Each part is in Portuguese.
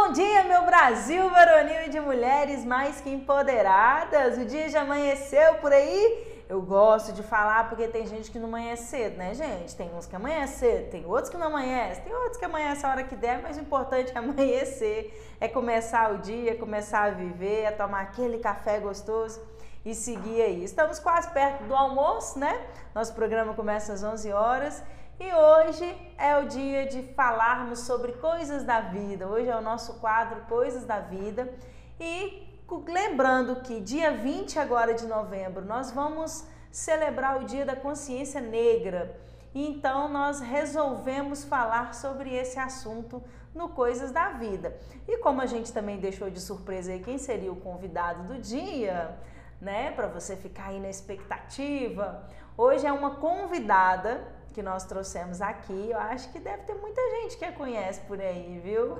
Bom dia, meu Brasil varonil e de mulheres mais que empoderadas. O dia já amanheceu por aí? Eu gosto de falar porque tem gente que não amanhece cedo, né, gente? Tem uns que amanhecem cedo, tem outros que não amanhecem, tem outros que amanhecem a hora que der, mas o importante é amanhecer, é começar o dia, começar a viver, é tomar aquele café gostoso e seguir aí. Estamos quase perto do almoço, né? Nosso programa começa às 11 horas e hoje é o dia de falarmos sobre coisas da vida. Hoje é o nosso quadro Coisas da Vida. E lembrando que dia 20 agora de novembro nós vamos celebrar o Dia da Consciência Negra. Então nós resolvemos falar sobre esse assunto no Coisas da Vida. E como a gente também deixou de surpresa aí quem seria o convidado do dia, né, para você ficar aí na expectativa, hoje é uma convidada que nós trouxemos aqui. Eu acho que deve ter muita gente que a conhece por aí, viu?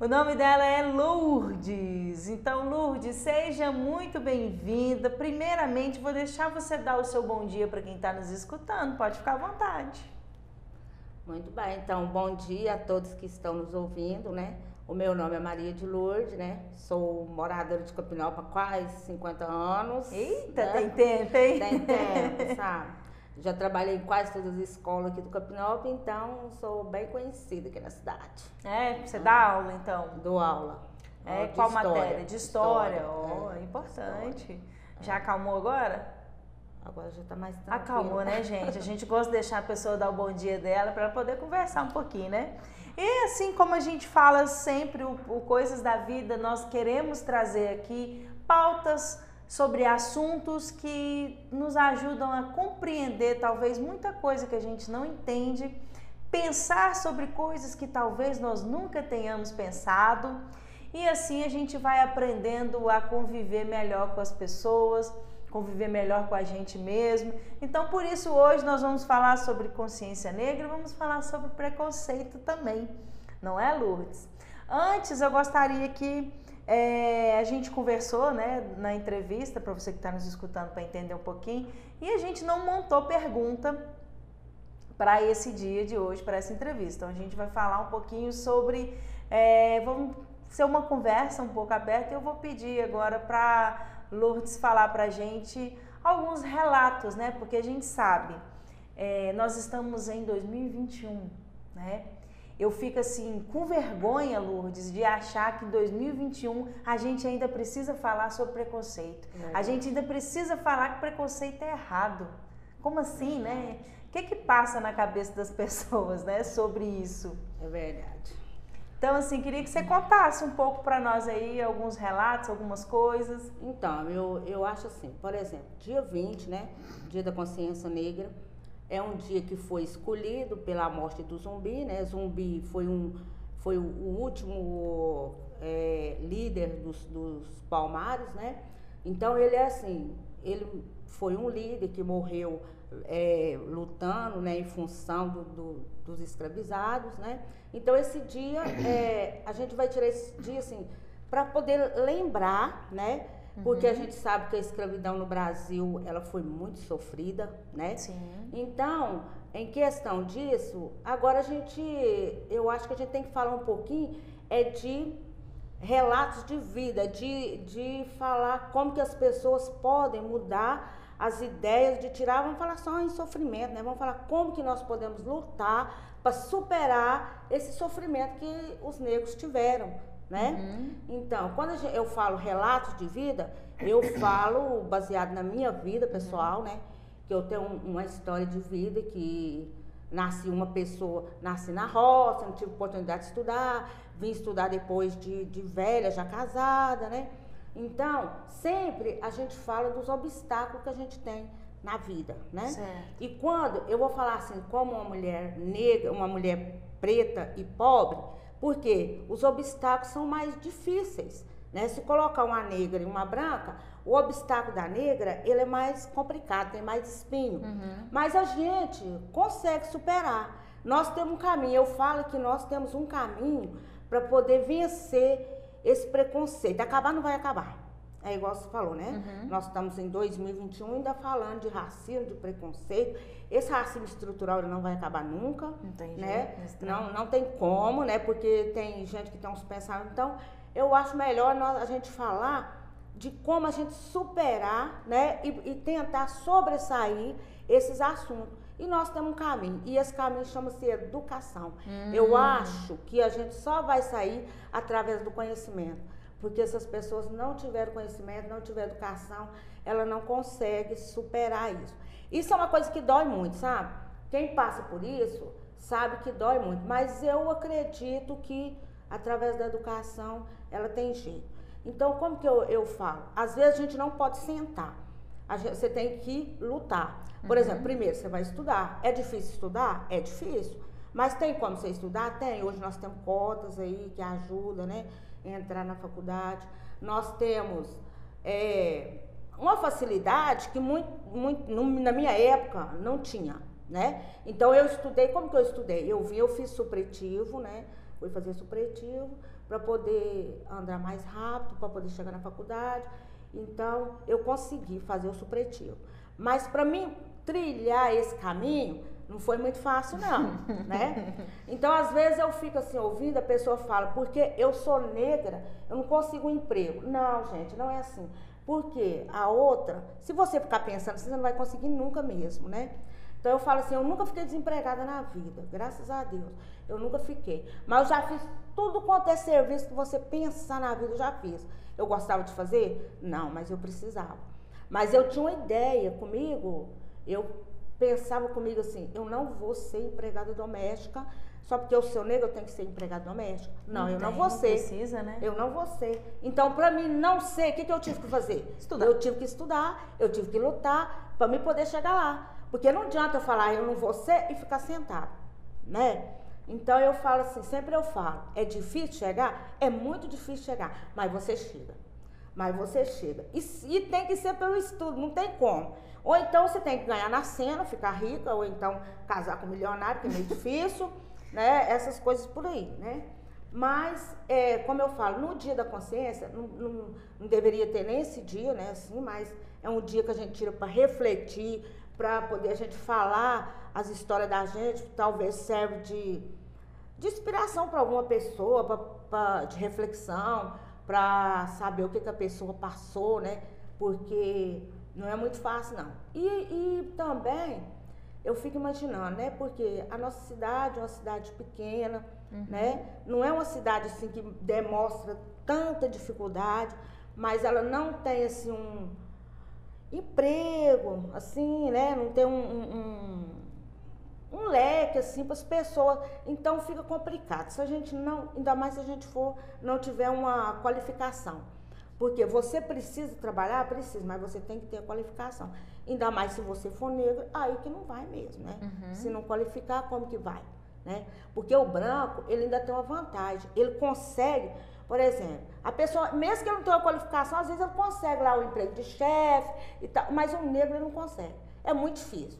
O nome dela é Lourdes. Então, Lourdes, seja muito bem-vinda. Primeiramente, vou deixar você dar o seu bom dia para quem está nos escutando. Pode ficar à vontade. Muito bem, então, bom dia a todos que estão nos ouvindo, né? O meu nome é Maria de Lourdes, né? Sou moradora de Capinópolis há quase 50 anos. Eita, né? tem tempo, hein? Tem tempo, sabe? Já trabalhei em quase todas as escolas aqui do Capinop, então sou bem conhecida aqui na cidade. É, você dá aula então? Dou aula. É, qual história. matéria? De história. história. Oh, é, importante. História. Já acalmou agora? Agora já tá mais tranquilo. Acalmou, né, gente? A gente gosta de deixar a pessoa dar o bom dia dela para poder conversar um pouquinho, né? E assim como a gente fala sempre o, o Coisas da Vida, nós queremos trazer aqui pautas sobre assuntos que nos ajudam a compreender talvez muita coisa que a gente não entende, pensar sobre coisas que talvez nós nunca tenhamos pensado e assim a gente vai aprendendo a conviver melhor com as pessoas, conviver melhor com a gente mesmo. Então, por isso hoje nós vamos falar sobre consciência negra, vamos falar sobre preconceito também, não é, Lourdes? Antes eu gostaria que é, a gente conversou né, na entrevista, para você que está nos escutando para entender um pouquinho, e a gente não montou pergunta para esse dia de hoje, para essa entrevista. Então a gente vai falar um pouquinho sobre. É, vamos ser uma conversa um pouco aberta e eu vou pedir agora para Lourdes falar para a gente alguns relatos, né? Porque a gente sabe, é, nós estamos em 2021, né? Eu fico assim com vergonha, Lourdes, de achar que em 2021 a gente ainda precisa falar sobre preconceito. É. A gente ainda precisa falar que preconceito é errado. Como assim, é né? O que que passa na cabeça das pessoas, né, sobre isso? É verdade. Então, assim, queria que você contasse um pouco para nós aí alguns relatos, algumas coisas. Então, eu, eu acho assim, por exemplo, dia 20, né, dia da consciência negra, é um dia que foi escolhido pela morte do Zumbi, né? Zumbi foi, um, foi o, último é, líder dos, dos Palmares, né? Então ele é assim, ele foi um líder que morreu é, lutando, né, em função do, do, dos escravizados, né? Então esse dia é, a gente vai tirar esse dia assim para poder lembrar, né? Porque uhum. a gente sabe que a escravidão no Brasil, ela foi muito sofrida, né? Sim. Então, em questão disso, agora a gente, eu acho que a gente tem que falar um pouquinho é de relatos de vida, de, de falar como que as pessoas podem mudar as ideias de tirar, vamos falar só em sofrimento, né? Vamos falar como que nós podemos lutar para superar esse sofrimento que os negros tiveram, né? Uhum. Então, quando eu falo relatos de vida, eu falo baseado na minha vida pessoal, uhum. né? Que eu tenho uma história de vida que nasci uma pessoa, nasci na roça, não tive oportunidade de estudar, vim estudar depois de, de velha, já casada, né? Então, sempre a gente fala dos obstáculos que a gente tem na vida, né? Certo. E quando eu vou falar assim, como uma mulher negra, uma mulher preta e pobre, porque os obstáculos são mais difíceis. Né? Se colocar uma negra e uma branca, o obstáculo da negra ele é mais complicado, tem mais espinho. Uhum. Mas a gente consegue superar. Nós temos um caminho. Eu falo que nós temos um caminho para poder vencer esse preconceito. Acabar não vai acabar. É igual você falou, né? Uhum. Nós estamos em 2021 ainda falando de racismo, de preconceito. Esse racismo estrutural ele não vai acabar nunca, não né? Não, não tem como, né? Porque tem gente que tem uns pensamentos. Então, eu acho melhor nós, a gente falar de como a gente superar, né? E, e tentar sobressair esses assuntos. E nós temos um caminho, e esse caminho chama-se educação. Hum. Eu acho que a gente só vai sair através do conhecimento. Porque se as pessoas não tiverem conhecimento, não tiverem educação, ela não consegue superar isso. Isso é uma coisa que dói muito, sabe? Quem passa por isso sabe que dói muito. Mas eu acredito que através da educação ela tem jeito. Então, como que eu, eu falo? Às vezes a gente não pode sentar. Gente, você tem que lutar. Por uhum. exemplo, primeiro você vai estudar. É difícil estudar? É difícil. Mas tem como você estudar? Tem. Hoje nós temos cotas aí que ajudam, né? Entrar na faculdade. Nós temos é, uma facilidade que muito, muito, na minha época não tinha, né? Então eu estudei, como que eu estudei? Eu vim, eu fiz supletivo, né? Fui fazer supletivo para poder andar mais rápido, para poder chegar na faculdade. Então, eu consegui fazer o supletivo. Mas para mim trilhar esse caminho não foi muito fácil não, né? Então, às vezes eu fico assim ouvindo, a pessoa fala, porque eu sou negra, eu não consigo um emprego. Não, gente, não é assim. Porque a outra, se você ficar pensando, você não vai conseguir nunca mesmo, né? Então eu falo assim, eu nunca fiquei desempregada na vida, graças a Deus. Eu nunca fiquei. Mas eu já fiz tudo quanto é serviço que você pensar na vida, eu já fiz. Eu gostava de fazer? Não, mas eu precisava. Mas eu tinha uma ideia comigo, eu pensava comigo assim, eu não vou ser empregada doméstica, só porque eu sou negra eu tenho que ser empregada doméstica. Não, não eu tem, não vou ser. Precisa, né? Eu não vou ser. Então, para mim não ser, o que, que eu tive que fazer? Estudar. Eu tive que estudar, eu tive que lutar para me poder chegar lá. Porque não adianta eu falar eu não vou ser e ficar sentado, né? Então eu falo assim, sempre eu falo, é difícil chegar? É muito difícil chegar, mas você chega. Mas você chega. E, e tem que ser pelo estudo, não tem como. Ou então você tem que ganhar na cena, ficar rica, ou então casar com um milionário, que é meio difícil, né? Essas coisas por aí, né? Mas, é, como eu falo, no dia da consciência, não, não, não, deveria ter nem esse dia, né? Assim, mas é um dia que a gente tira para refletir, para poder a gente falar as histórias da gente, talvez serve de, de inspiração para alguma pessoa, pra, pra, de reflexão, para saber o que, que a pessoa passou, né? Porque não é muito fácil, não. E, e também eu fico imaginando, né? Porque a nossa cidade é uma cidade pequena, uhum. né? Não é uma cidade assim que demonstra tanta dificuldade, mas ela não tem assim um emprego, assim, né? Não tem um, um, um leque assim para as pessoas. Então fica complicado. Se a gente não, ainda mais se a gente for não tiver uma qualificação. Porque você precisa trabalhar, precisa, mas você tem que ter a qualificação. Ainda mais se você for negro, aí que não vai mesmo, né? Uhum. Se não qualificar, como que vai? Né? Porque o branco, ele ainda tem uma vantagem. Ele consegue por exemplo, a pessoa, mesmo que ele não tenha uma qualificação, às vezes ele consegue lá o emprego de chefe e tal, mas o negro ele não consegue. É muito difícil.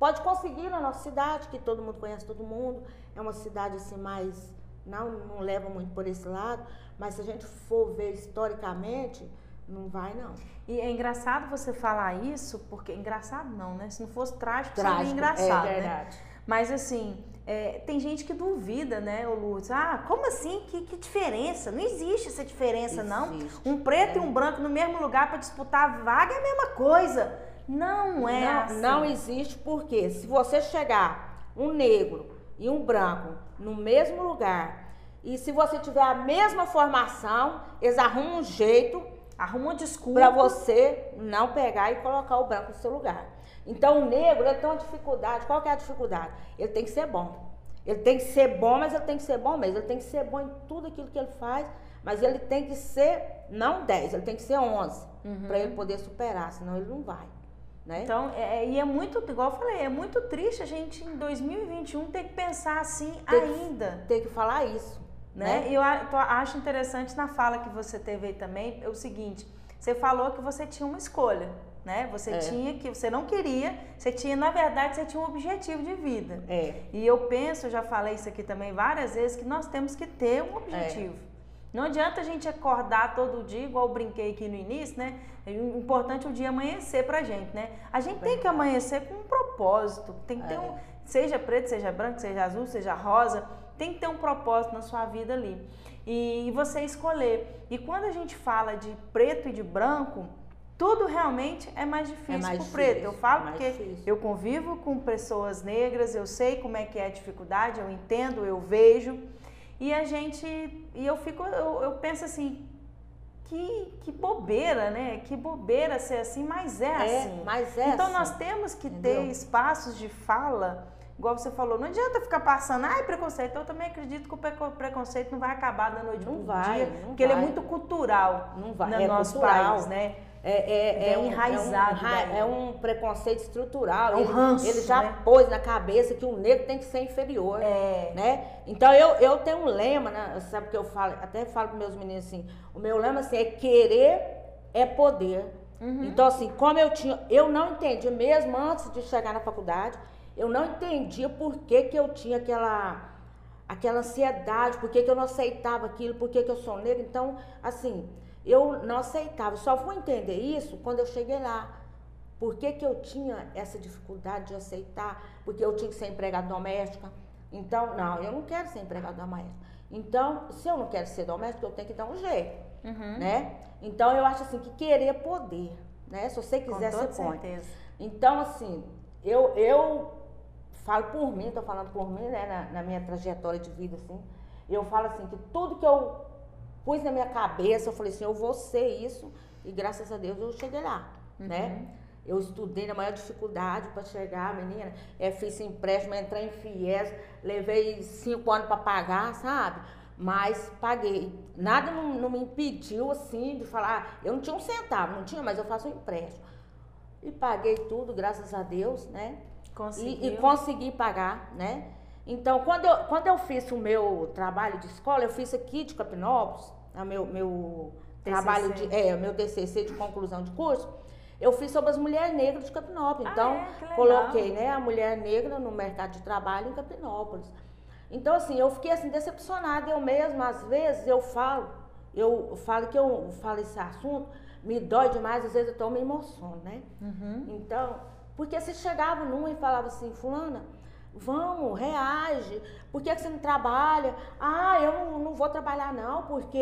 Pode conseguir na nossa cidade, que todo mundo conhece todo mundo, é uma cidade assim mais. Não, não leva muito por esse lado, mas se a gente for ver historicamente, não vai não. E é engraçado você falar isso, porque. Engraçado não, né? Se não fosse trágico, trágico seria engraçado. É verdade. Né? Mas assim, é, tem gente que duvida, né, o Lourdes? Ah, como assim? Que, que diferença? Não existe essa diferença, existe, não. Um preto é. e um branco no mesmo lugar para disputar a vaga é a mesma coisa. Não é não, assim. Não existe porque se você chegar um negro e um branco no mesmo lugar e se você tiver a mesma formação, eles arrumam um jeito, arrumam desculpa para você não pegar e colocar o branco no seu lugar. Então o negro ele tem uma dificuldade. Qual que é a dificuldade? Ele tem que ser bom. Ele tem que ser bom, mas ele tem que ser bom mesmo. Ele tem que ser bom em tudo aquilo que ele faz, mas ele tem que ser não 10, ele tem que ser 11 uhum. para ele poder superar, senão ele não vai. Né? Então, é, é, e é muito, igual eu falei, é muito triste a gente em 2021 ter que pensar assim ter ainda. Que, ter que falar isso. Né? né? E eu acho interessante na fala que você teve aí também, é o seguinte, você falou que você tinha uma escolha né? Você é. tinha que, você não queria, você tinha, na verdade, você tinha um objetivo de vida. É. E eu penso, já falei isso aqui também várias vezes, que nós temos que ter um objetivo. Não adianta a gente acordar todo dia, igual eu brinquei aqui no início, né? O importante é o dia amanhecer pra gente, né? A gente tem que amanhecer com um propósito. Tem que ter um. Seja preto, seja branco, seja azul, seja rosa, tem que ter um propósito na sua vida ali. E, e você escolher. E quando a gente fala de preto e de branco, tudo realmente é mais difícil é mais pro preto. eu falo é porque difícil. eu convivo com pessoas negras, eu sei como é que é a dificuldade, eu entendo, eu vejo. E a gente. E eu fico, eu, eu penso assim, que, que bobeira, né? Que bobeira ser assim, mas é, é assim. Mas é então assim. nós temos que Entendeu? ter espaços de fala, igual você falou, não adianta ficar passando, ai, preconceito. Eu também acredito que o preconceito não vai acabar da noite não vai, dia, porque vai. ele é muito cultural não vai. no é nosso cultural. país, né? É, é, é, um, enraizado. É um, é um, preconceito estrutural. É um ele, ranço, ele já né? pôs na cabeça que o negro tem que ser inferior. É. Né? Então eu, eu tenho um lema, né? Sabe o que eu falo? Até falo para meus meninos assim: o meu lema assim, é querer é poder. Uhum. Então, assim, como eu tinha. Eu não entendi, mesmo antes de chegar na faculdade, eu não entendia por que, que eu tinha aquela. Aquela ansiedade, por que, que eu não aceitava aquilo, por que, que eu sou negra. Então, assim, eu não aceitava. Só fui entender isso quando eu cheguei lá. Por que, que eu tinha essa dificuldade de aceitar? Porque eu tinha que ser empregada doméstica. Então, não, eu não quero ser empregada doméstica. Então, se eu não quero ser doméstica, eu tenho que dar um jeito, Uhum. né? Então, eu acho assim que querer poder, né? Se você quiser, Com você pode. certeza. Então, assim, eu, eu falo por mim, tô falando por mim, né, na, na minha trajetória de vida, assim, eu falo assim, que tudo que eu pus na minha cabeça, eu falei assim, eu vou ser isso, e graças a Deus eu cheguei lá, né? Eu estudei na maior dificuldade para chegar, menina, é, fiz empréstimo, entrei em FIES, levei cinco anos para pagar, sabe? Mas paguei. Nada não, não me impediu, assim, de falar, eu não tinha um centavo, não tinha, mas eu faço um empréstimo. E paguei tudo, graças a Deus, né? Conseguiu. E, e consegui pagar, né? Então, quando eu, quando eu fiz o meu trabalho de escola, eu fiz aqui de Capinópolis, o meu, meu TCC. trabalho de, é, o meu TCC de conclusão de curso, eu fiz sobre as mulheres negras de Capinópolis. Ah, Então, é? Que legal. coloquei, né, a mulher negra no mercado de trabalho em Capinópolis. Então, assim, eu fiquei assim decepcionada. Eu mesma, às vezes, eu falo, eu falo que eu falo esse assunto, me dói demais, às vezes eu tô me emociono, né? Uhum. Então, porque você chegava numa e falava assim, fulana, vamos, reage, por que, que você não trabalha? Ah, eu não, não vou trabalhar não, porque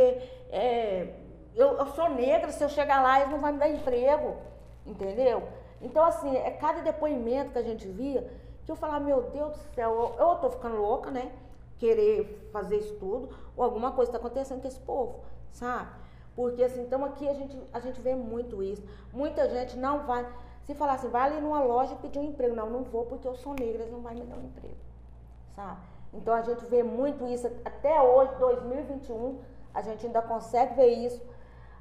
é, eu, eu sou negra, se eu chegar lá eles não vão me dar emprego, entendeu? Então, assim, é cada depoimento que a gente via, que eu falava, meu Deus do céu, eu, eu tô ficando louca, né? Querer fazer isso tudo, ou alguma coisa está acontecendo com esse povo, sabe? Porque assim, então aqui a gente, a gente vê muito isso. Muita gente não vai. Se falar assim, vai ali numa loja pedir um emprego. Não, não vou porque eu sou negra, eles não vão me dar um emprego. Sabe? Então a gente vê muito isso. Até hoje, 2021, a gente ainda consegue ver isso.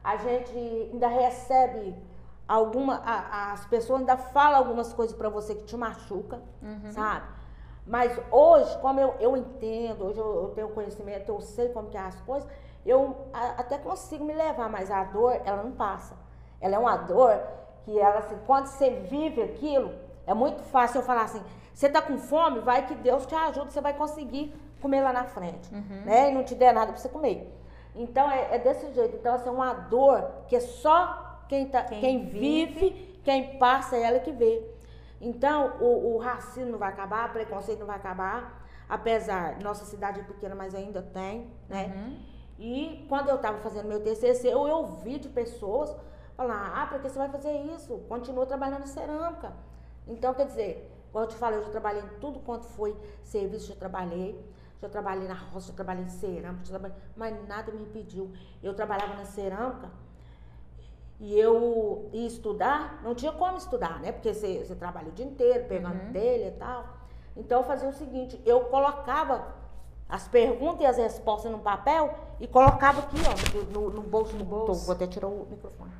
A gente ainda recebe alguma. a- as pessoas ainda falam algumas coisas pra você que te machuca, sabe? Mas hoje, como eu, eu entendo, hoje eu, eu tenho conhecimento, eu sei como que é as coisas, eu a- até consigo me levar, mas a dor, ela não passa. Ela é uma dor que ela, assim, quando você vive aquilo, é muito fácil eu falar assim, você tá com fome, vai que Deus te ajuda, você vai conseguir comer lá na frente, né? E não te der nada pra você comer. Então, é, é desse jeito. Então, assim, é uma dor que é só quem, tá, Quem quem, vive, quem passa, é ela que vê. Então, o, o racismo não vai acabar, o preconceito não vai acabar, apesar, nossa cidade é pequena, mas ainda tem, né? Uhum. E quando eu estava fazendo meu TCC, eu ouvi de pessoas falar, ah, por que você vai fazer isso? Continua trabalhando em cerâmica. Então, quer dizer, como eu te falei, eu já trabalhei em tudo quanto foi serviço, já trabalhei. Já trabalhei na roça, já trabalhei em cerâmica, trabalhei, mas nada me impediu. Eu trabalhava na cerâmica e eu ia estudar, não tinha como estudar, né? Porque você, você trabalha o dia inteiro, pegando telha e tal. Então eu fazia o seguinte, eu colocava as perguntas e as respostas no papel e colocava aqui, ó, no, no bolso, no bolso. Vou até tirar o microfone.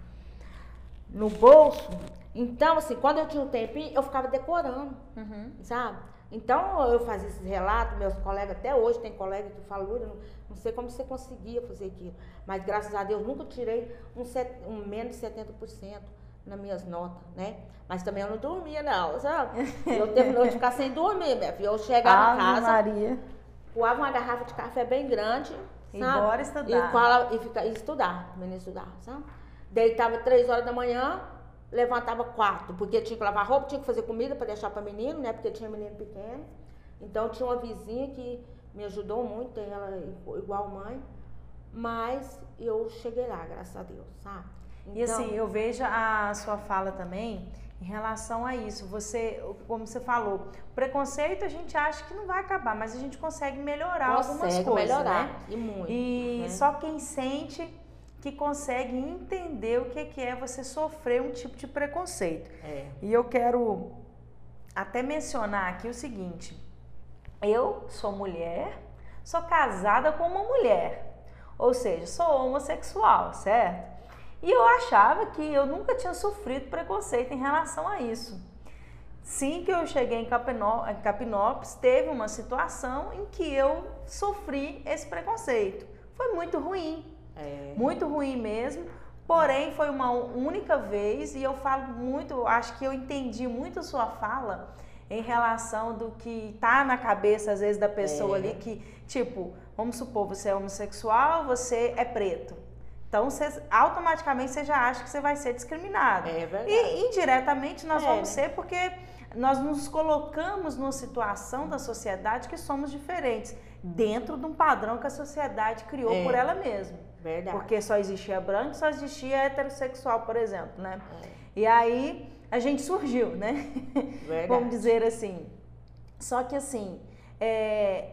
No bolso. Então, assim, quando eu tinha um tempinho, eu ficava decorando, Uhum. sabe? Então eu fazia esses relatos, meus colegas, até hoje tem colega que fala, Lúlia, não, não sei como você conseguia fazer aquilo. Mas graças a Deus nunca tirei um, set- um menos de 70% nas minhas notas, né? Mas também eu não dormia, não, sabe? Eu terminou de ficar sem dormir, minha filha. Eu chegava em Ave casa, Maria. coava uma garrafa de café bem grande, E sabe? bora estudar. E, fala, e, fica, e estudar, menino estudar, sabe? Deitava três horas da manhã, levantava quatro, porque tinha que lavar roupa, tinha que fazer comida para deixar para menino, né? Porque tinha menino pequeno. Então tinha uma vizinha que me ajudou muito, tem ela igual mãe. Mas eu cheguei lá, graças a Deus, sabe? E assim, eu vejo a sua fala também em relação a isso. Você, como você falou, preconceito a gente acha que não vai acabar, mas a gente consegue melhorar consegue algumas coisas, melhorar, né? E muito. E né? só quem sente que consegue entender o que que é você sofrer um tipo de preconceito. É. E eu quero até mencionar aqui o seguinte: eu sou mulher, sou casada com uma mulher, ou seja, sou homossexual, certo? E eu achava que eu nunca tinha sofrido preconceito em relação a isso. Sim, que eu cheguei em Capinópolis, teve uma situação em que eu sofri esse preconceito. Foi muito ruim, É. muito ruim mesmo. Porém, foi uma única vez e eu falo muito, acho que eu entendi muito a sua fala em relação do que tá na cabeça às vezes da pessoa É. ali que, tipo, vamos supor, você é homossexual, você é preto. Então, você, automaticamente você já acha que você vai ser discriminado. É verdade. E indiretamente nós É, vamos né? ser porque nós nos colocamos numa situação da sociedade que somos diferentes, dentro de um padrão que a sociedade criou É. por ela mesma. Verdade. Porque só existia branco, só existia heterossexual, por exemplo, né? É. E aí a gente surgiu, né? Verdade. Vamos dizer assim. Só que assim, é,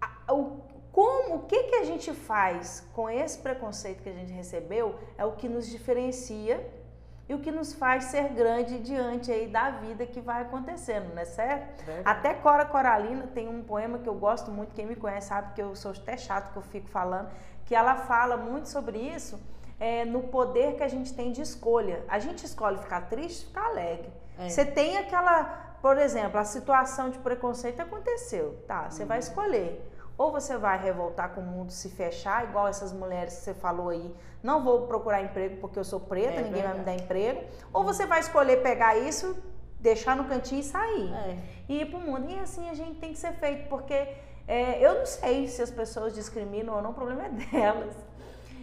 a- o, como, o que, que a gente faz com esse preconceito que a gente recebeu é o que nos diferencia e o que nos faz ser grande diante aí da vida que vai acontecendo, né? Certo? Até Cora Coralina tem um poema que eu gosto muito, quem me conhece sabe que eu sou até chato que eu fico falando, que ela fala muito sobre isso, é, no poder que a gente tem de escolha. A gente escolhe ficar triste, ficar alegre. É. Você tem aquela, por exemplo, a situação de preconceito aconteceu, tá? Você Uhum. vai escolher. Ou você vai revoltar com o mundo, se fechar, igual essas mulheres que você falou aí, não vou procurar emprego porque eu sou preta, É ninguém vai me dar verdade. emprego. Ou você vai escolher pegar isso, deixar no cantinho e sair É. e ir pro mundo. E assim a gente tem que ser feito, porque é, eu não sei se as pessoas discriminam ou não, o problema é delas.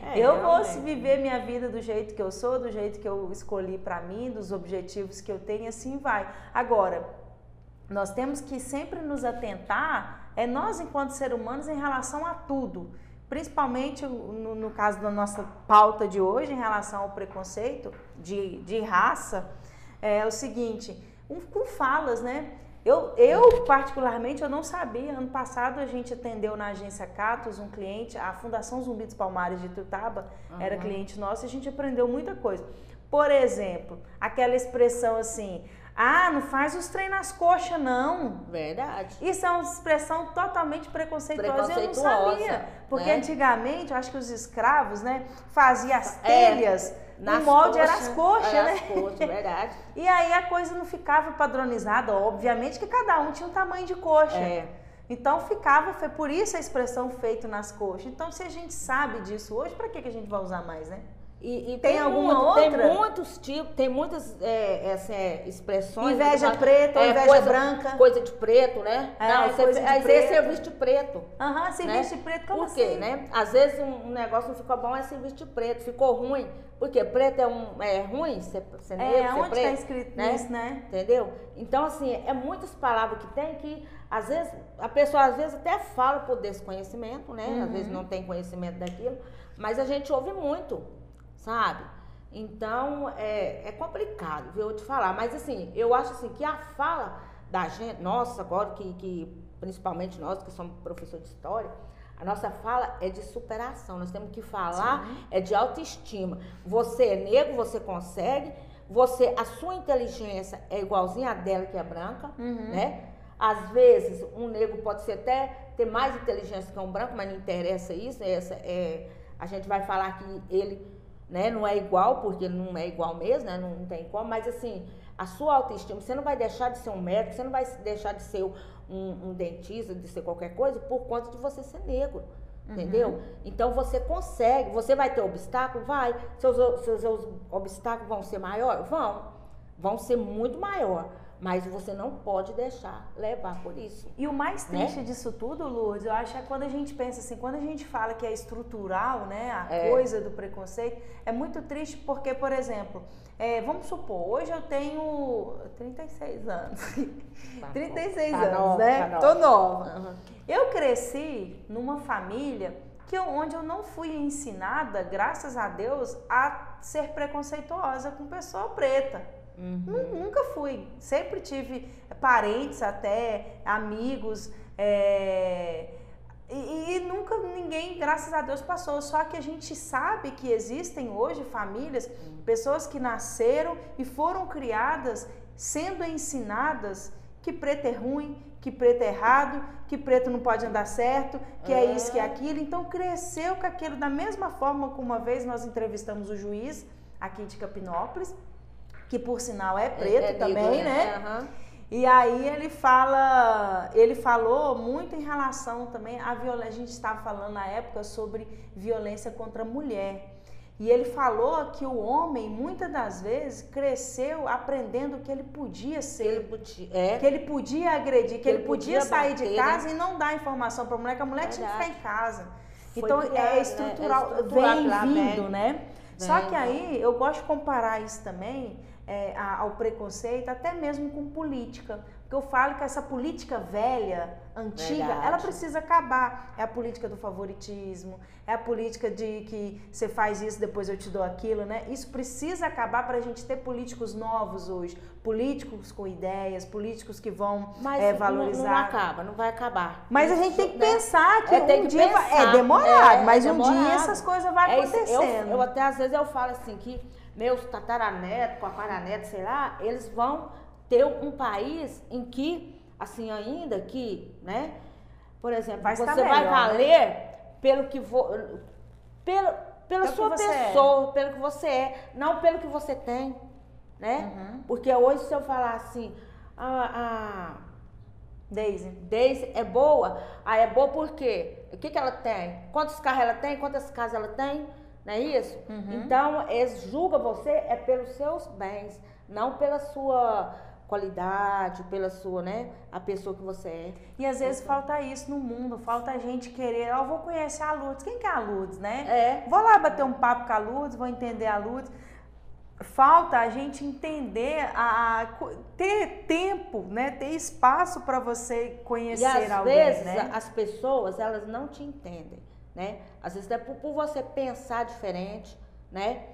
É, eu vou realmente. viver minha vida do jeito que eu sou, do jeito que eu escolhi pra mim, dos objetivos que eu tenho, e assim vai. Agora, nós temos que sempre nos atentar, é nós enquanto seres humanos em relação a tudo. Principalmente no, no caso da nossa pauta de hoje, em relação ao preconceito de, de raça, é o seguinte, um- com falas, né? Eu, eu, particularmente, eu não sabia. Ano passado a gente atendeu na agência Catos um cliente, a Fundação Zumbi dos Palmares de Tutaba era Aham. cliente nosso e a gente aprendeu muita coisa. Por exemplo, aquela expressão assim, ah, não faz os trem nas coxas, não. Verdade. Isso é uma expressão totalmente preconceituosa. Eu não Preconceituosa, sabia. Porque né? antigamente, eu acho que os escravos, né, faziam as É, telhas, Nas o molde era as coxas, coxas, era né? as coxas, verdade. E aí a coisa não ficava padronizada, obviamente que cada um tinha um tamanho de coxa. É. Então ficava, foi por isso a expressão feito nas coxas. Então se a gente sabe disso hoje, para que, que a gente vai usar mais, né? E, e Tem alguma muito- Tem outra? muitos tipos, tem muitas é, é, expressões. Inveja preta É, inveja coisa, branca. Coisa de preto, né? É, não, você, coisa de às vezes preto. você veste preto. Aham, se né? veste preto, como Por quê, assim? né? Às vezes um, um negócio não ficou bom, é se vestir preto. Ficou ruim. Porque preto é, um, é ruim ser, ser negro, É, onde preto. tá escrito né? isso, né? Entendeu? Então, assim, é muitas palavras que tem que, às vezes, a pessoa às vezes até fala por desconhecimento, né? Às Uhum. vezes não tem conhecimento daquilo, mas a gente ouve muito, sabe? Então, é, é complicado, viu, eu te falar. Mas, assim, eu acho assim que a fala da gente, nossa, agora que, que principalmente nós que somos professores de história, a nossa fala é de superação. Nós temos que falar é de autoestima. Você é negro, você consegue. Você, a sua inteligência é igualzinha a dela que é branca, Uhum. né? Às vezes um negro pode ser até ter mais inteligência que um branco, mas não interessa isso. Essa é, a gente vai falar que ele, né, não é igual porque não é igual mesmo, né? Não, não tem como. Mas assim, a sua autoestima, você não vai deixar de ser um médico, você não vai deixar de ser um, um dentista, de ser qualquer coisa por conta de você ser negro. Entendeu? Então você consegue, você vai ter obstáculo? Vai. Seus, seus, seus obstáculos vão ser maiores? Vão. Vão ser muito maior. Mas você não pode deixar levar por isso. E o mais Né? triste disso tudo, Lourdes, eu acho é quando a gente pensa assim, quando a gente fala que é estrutural, né, a É. coisa do preconceito, é muito triste porque, por exemplo, é, vamos supor, hoje eu tenho 36 anos. 36 Tá anos, nova, né? tá nova. Tô nova. Aham. Eu cresci numa família que eu- onde eu não fui ensinada, graças a Deus, a ser preconceituosa com pessoa preta. Uhum. Nu- Nunca fui. Sempre tive parentes até, amigos. é, E, e nunca ninguém, graças a Deus, passou. Só que a gente sabe que existem hoje famílias, pessoas que nasceram e foram criadas sendo ensinadas que preto é ruim, que preto é errado, que preto não pode andar certo, que é isso, que é aquilo. Então cresceu com aquilo da mesma forma que uma vez nós entrevistamos o juiz aqui de Capinópolis, que por sinal é preto É- é também, negro, né? Aham. E aí ele fala, ele falou muito em relação também à violência. A gente estava falando na época sobre violência contra a mulher. E ele falou que o homem, muitas das vezes, cresceu aprendendo que ele podia ser, Ele podia. É. que ele podia agredir, que, Que ele, podia, podia sair de bater, casa e não dar informação para a mulher, que a mulher tinha que ficar Verdade. em casa. Foi então criado, né? é É estrutural, vem lá, vindo, vem. né? Só que aí eu gosto de comparar isso também é, ao preconceito, até mesmo com política. Porque eu falo que essa política velha, antiga, Verdade. ela precisa acabar. É a política do favoritismo, é a política de que você faz isso, depois eu te dou aquilo, né? Isso precisa acabar para a gente ter políticos novos hoje. Políticos com ideias, políticos que vão Mas é, não- valorizar. Não, acaba, não vai acabar. Mas a gente Isso, tem que né? pensar que É, um que dia vai- pensar. é demorado, É, mas é um dia demorado. essas coisas vão É isso, eu- acontecendo. Eu, até às vezes eu falo assim que meus tataranetos, paparanetos, sei lá, eles vão ter um país em que, assim, ainda que, né? Por exemplo, Vai você vai melhor, né? valer pelo que vo, pelo, pela Pelo sua é. pessoa, pelo que você é, não pelo que você tem, né? Uhum. Porque hoje se eu falar assim, a, a Daisy. Daisy é boa. Ah, é boa por quê? O que, que ela tem? Quantos carros ela tem? Quantas casas ela tem? Não é isso? Uhum. Então, eles julgam você é pelos seus bens, não pela sua qualidade, pela sua, né? A pessoa que você é. E às vezes falta isso no mundo, falta a gente querer, ó, eu vou conhecer a Lourdes. Quem que é a Lourdes, né? É. Vou lá bater um papo com a Lourdes, vou entender a Lourdes. Falta a gente entender, a, a- ter tempo, né? Ter espaço para você E conhecer às alguém, vezes né? as pessoas, elas não te entendem, né? Às vezes é por, por você pensar diferente, né?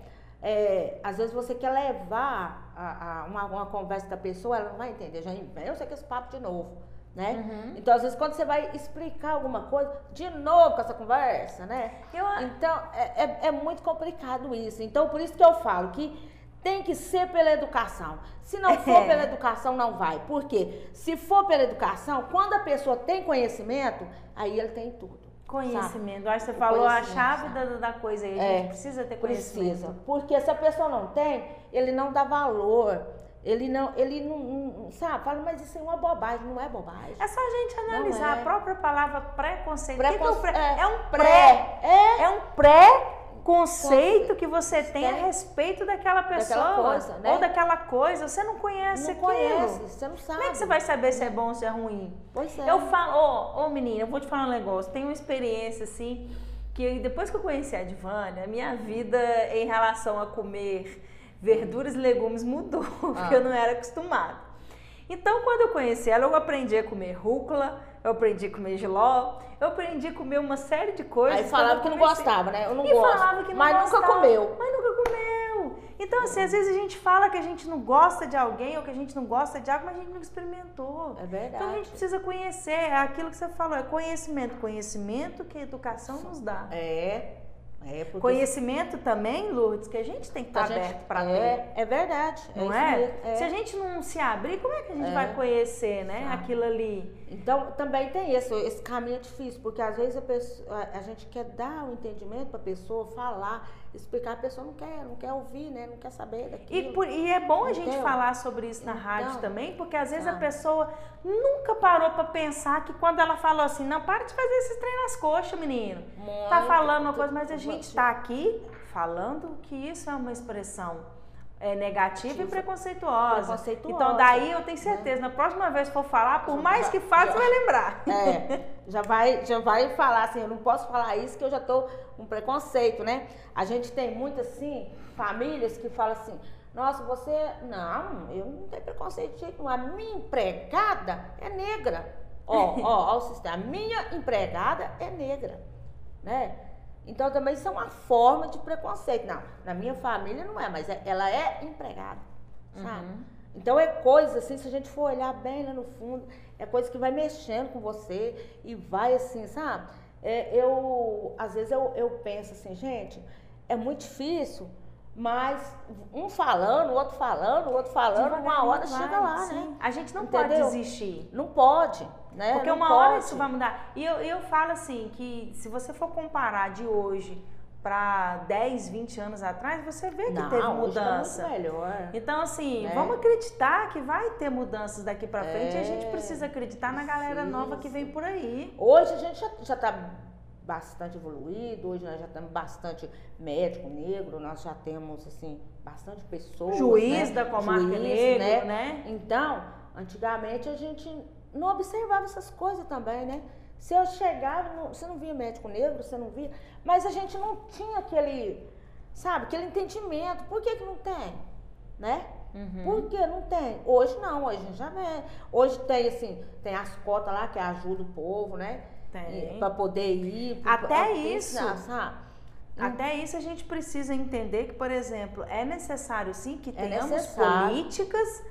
É, às vezes você quer levar a, a- uma, uma conversa da pessoa, ela não vai entender. Já eu sei que esse papo de novo, né? Uhum. Então, às vezes, quando você vai explicar alguma coisa, de novo com essa conversa, né? Eu, Então, é, é, é muito complicado isso. Então, por isso que eu falo que tem que ser pela educação. Se não for pela educação, não vai. Por quê? Se for pela educação, quando a pessoa tem conhecimento, aí ele tem tudo. Conhecimento, eu acho que você falou a chave sabe? da, da coisa aí. A É, gente precisa ter conhecimento. Precisa. Porque se a pessoa não tem, ele não dá valor. Ele não, ele não, não- sabe? Fala, mas isso é uma bobagem, não é bobagem. É só a gente analisar é. a própria palavra preconceito. O que que é, o Precon- pré? é, é um pré. pré. É. É um pré-conceito que você tem a respeito daquela pessoa. Daquela coisa, né? Ou daquela coisa. Você não conhece Não aquilo. conhece, você não sabe. Como é que você vai saber se é bom ou se é ruim? Pois é. Eu falo, ô, ô menina, eu vou te falar um negócio. Tem uma experiência assim, que depois que eu conheci a Divânia, a minha vida em relação a comer verduras e legumes mudou, porque eu não era acostumada. Então, quando eu conheci ela, eu aprendi a comer rúcula, eu aprendi a comer giló, eu aprendi a comer uma série de coisas. Aí falava que não gostava, né? Eu não e gosto. falava que não mas nunca gostava, comeu. Mas nunca comeu. Então, assim, às vezes a gente fala que a gente não gosta de alguém ou que a gente não gosta de algo, mas a gente nunca experimentou. É verdade. Então a gente precisa conhecer, é aquilo que você falou, é conhecimento. Conhecimento que a educação nos dá. É. É, porque Conhecimento também, Lourdes, que a gente tem que estar gente- aberto para ter. é, é verdade. Não é? mesmo, é. Se a gente não se abrir, como é que a gente É. vai conhecer, né? Sabe. Aquilo ali. Então, também tem isso, esse caminho é difícil, porque às vezes a, pessoa, a- gente quer dar o entendimento para a pessoa, falar, explicar, a pessoa não quer, não quer ouvir, né? Não quer saber daquilo. E, por- e é bom a gente Entendeu? falar sobre isso na rádio Então, também, porque às vezes a sabe? pessoa nunca parou para pensar que quando ela falou assim, não, para de fazer esses trem nas coxas, menino. Tá Muito, falando uma coisa, mas a gente está aqui falando que isso é uma expressão é, negativa e preconceituosa. Preconceituosa. Então, daí eu tenho certeza, na próxima vez que for falar, por mais que fale, você vai lembrar. É, já vai, já vai falar assim, eu não posso falar isso que eu já tô com preconceito, né? A gente tem muito assim, famílias que falam assim, nossa, você. Não, eu não tenho preconceito de jeito nenhum. A minha empregada é negra. Ó, ó, ó o sistema. A minha empregada é negra, né? Então também isso é uma forma de preconceito. Não, na minha família não é, mas é- ela é empregada, sabe? Uhum. Então é coisa assim, se a gente for olhar bem lá no fundo, é coisa que vai mexendo com você e vai assim, sabe? É, eu, às vezes eu, eu penso assim, gente, é muito difícil, mas um falando, o outro falando, o outro falando, uma hora vai, chega lá, sim. né? A gente não pode Entendeu? desistir. Não pode, né? Porque Não uma hora pode. isso vai mudar. E eu, eu falo assim, que se você for comparar de hoje para 10, 20 anos atrás, você vê que Não, teve tá mudança. muito melhor. Então, assim, Né? vamos acreditar que vai ter mudanças daqui pra frente e a gente É, precisa acreditar na galera nova que vem por aí. Hoje a gente já está bastante evoluído, hoje nós já temos bastante médico negro, nós já temos, assim, bastante pessoas. Juiz né? da comarca Juiz, negro, né? Então, antigamente a gente não observava essas coisas também, né? Se eu chegava, não- você não via médico negro, você não via, mas a gente não tinha aquele, sabe, aquele entendimento. Por que que não tem? Né? Uhum. Por que não tem? Hoje não, hoje a gente já vê. Hoje tem assim, tem as cotas lá que ajuda o povo, né? Para poder ir. Até isso. sabe? Até isso a gente precisa entender que, por exemplo, é necessário sim que É tenhamos necessário. políticas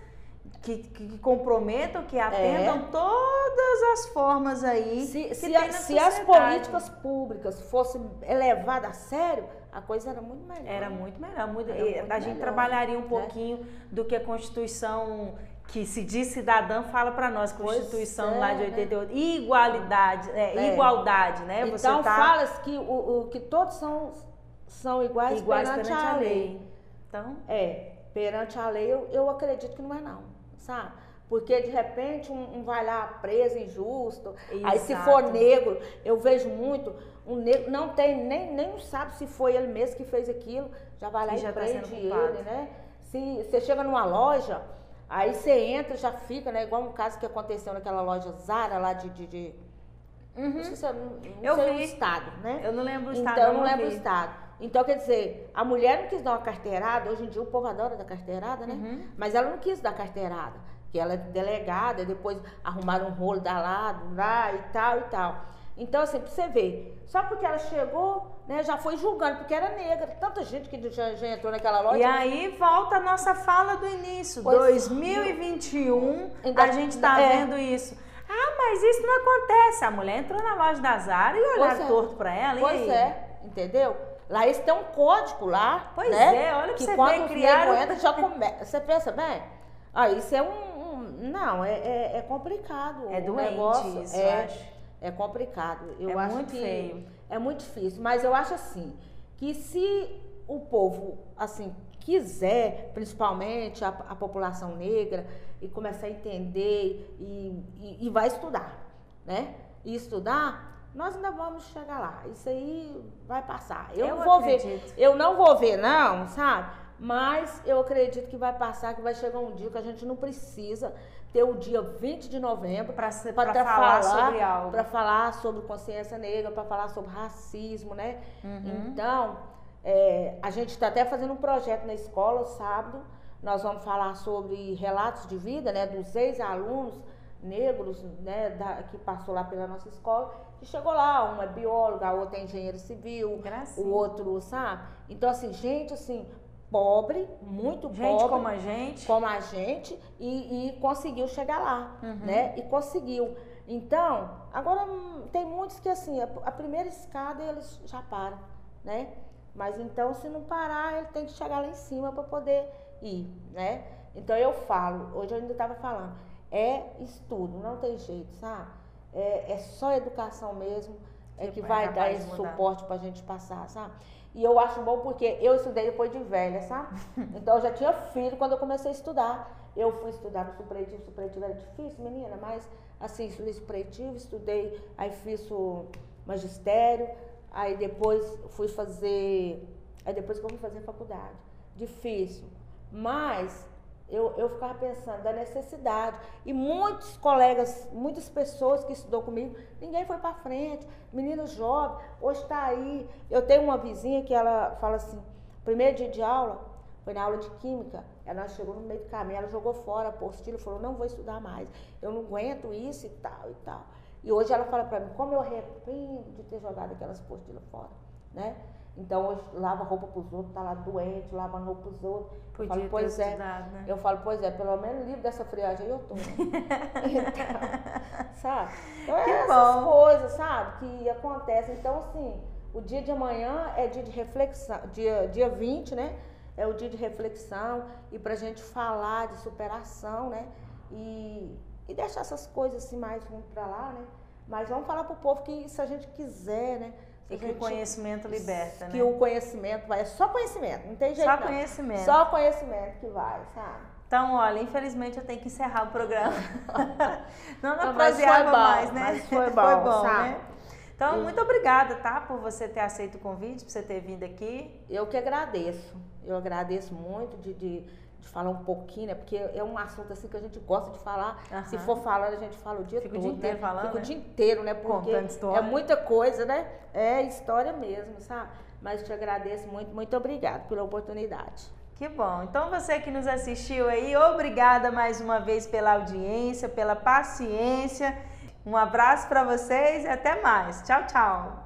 que, que- comprometam, que atendam todas as formas aí É. Se, se, a- se as políticas públicas fossem levadas a sério, a coisa era muito melhor. Era muito melhor. muito- Era muito a gente melhor, trabalharia um né? pouquinho do que a Constituição que se diz cidadã fala para nós, Constituição é, lá de né? 88. Igualdade, é, É. igualdade, né? Você Então tá fala que, o, o- que todos são, são iguais, iguais perante, a lei. Então, É, perante a lei eu, eu acredito que não é não, sabe? Porque de repente um, um vai lá preso, injusto. Aí se Exato. for negro, eu vejo muito, um negro não tem, nem, nem sabe se foi ele mesmo que fez aquilo, já vai lá E e, já tá prende culpado. ele, né? Se você chega numa loja, aí você entra, já fica, né? Igual um caso que aconteceu naquela loja Zara lá de. de, de não sei, se é- não Uhum. Eu sei o vi. estado, né? eu não lembro o estado. Então, eu não lembro o vi. estado. Então, quer dizer, a mulher não quis dar uma carteirada, hoje em dia o povo adora dar carteirada, né? Uhum. Mas ela não quis dar carteirada, que ela é delegada, depois arrumaram um rolo da lado, lá e tal e tal. Então, assim, pra você ver, só porque ela chegou, né, já foi julgando, porque era negra. Tanta gente que já, já entrou naquela loja. E aí volta a nossa fala do início. Pois- 2021, Ainda- a gente tá é. vendo isso. Ah, mas isso não acontece. A mulher entrou na loja da Zara e olharam Pois é. torto pra ela. Pois é, entendeu? Lá eles têm um código lá. Pois né? é, olha pra que você quando os criaram- entram, já começa. Você pensa bem? Ah, isso é um. um- não, é, é, é complicado. É doente negócio isso, é, eu acho. É complicado. Eu É acho muito que feio. É muito difícil. Mas eu acho assim, que se o povo, assim, quiser, principalmente a, a população negra, e começar a entender e, e, e vai estudar, né? E estudar, nós ainda vamos chegar lá. Isso aí vai passar. Eu, Eu não vou ver. acredito. Eu não vou ver, não, sabe? Mas eu acredito que vai passar, que vai chegar um dia que a gente não precisa ter o dia 20 de novembro pra tra- falar sobre algo. para falar sobre consciência negra, para falar sobre racismo, né? Uhum. Então, é, a gente está até fazendo um projeto na escola sábado. Nós vamos falar sobre relatos de vida, né, dos ex-alunos negros, né, da- que passou lá pela nossa escola, que chegou lá, um é bióloga, a outra é engenheiro civil, Gracinha. o outro, sabe? Então, assim, gente, assim, pobre, muito Gente pobre, como a gente. como a gente e, e conseguiu chegar lá, né? E conseguiu. Então, agora hum, tem muitos que assim, a, a primeira escada eles já param, né? Mas então, se não parar, ele tem que chegar lá em cima para poder ir, né? Então eu falo, hoje eu ainda estava falando, é estudo, não tem jeito, sabe? É, é só educação mesmo, é Que que é vai dar esse mudar. suporte pra gente passar, sabe? E eu acho bom porque eu estudei depois de velha, sabe? Então eu já tinha filho quando eu comecei a estudar. Eu fui estudar no supletivo, supletivo era difícil, menina, mas assim, estudei supletivo, estudei, aí fiz o magistério, aí depois fui fazer, aí depois que eu fui fazer faculdade. Difícil. Mas eu, eu ficava pensando da necessidade. E muitos colegas, muitas pessoas que estudou comigo, ninguém foi para frente. Meninos jovens, hoje está aí. Eu tenho uma vizinha que ela fala assim, primeiro dia de aula, foi na aula de química, ela chegou no meio do caminho, ela jogou fora a apostila, falou, não vou estudar mais, eu não aguento isso e tal e tal. E hoje ela fala para mim, como eu arrependo de ter jogado aquelas apostilas fora, né? Então hoje lava roupa pros outros, tá lá doente, lava roupa pros outros. Podia falo, pois é. Estudado, né? Eu falo, pois é, pelo menos livre dessa friagem aí eu tô. Então, sabe? Então, Que é essas bom. coisas, sabe, que acontecem. Então, assim, o dia de amanhã é dia de reflexão, dia, dia 20, né? É o dia de reflexão e pra gente falar de superação, né? E, e deixar essas coisas assim mais ruins pra lá, né? Mas vamos falar pro povo que se a gente quiser, né? E que o conhecimento liberta, que né? o conhecimento vai, é só conhecimento, não tem jeito Só não. conhecimento. Só conhecimento que vai, sabe? Então, olha, infelizmente eu tenho que encerrar o programa. Não Não, foi bom, mais, né? mas foi bom, sabe? né? Então, muito obrigada, tá? Por você ter aceito o convite, por você ter vindo aqui. Eu que agradeço. Eu agradeço muito de, de, de falar um pouquinho, né? Porque é um assunto assim que a gente gosta de falar. Se Aham. for falando, a gente fala o dia Fica o todo. dia inteiro né? falando, Fica né? o dia inteiro, né? Porque Contando história. é muita coisa, né? É história mesmo, sabe? Mas te agradeço muito, muito obrigado pela oportunidade. Que bom. Então, você que nos assistiu aí, obrigada mais uma vez pela audiência, pela paciência. Um abraço para vocês e até mais. Tchau, tchau.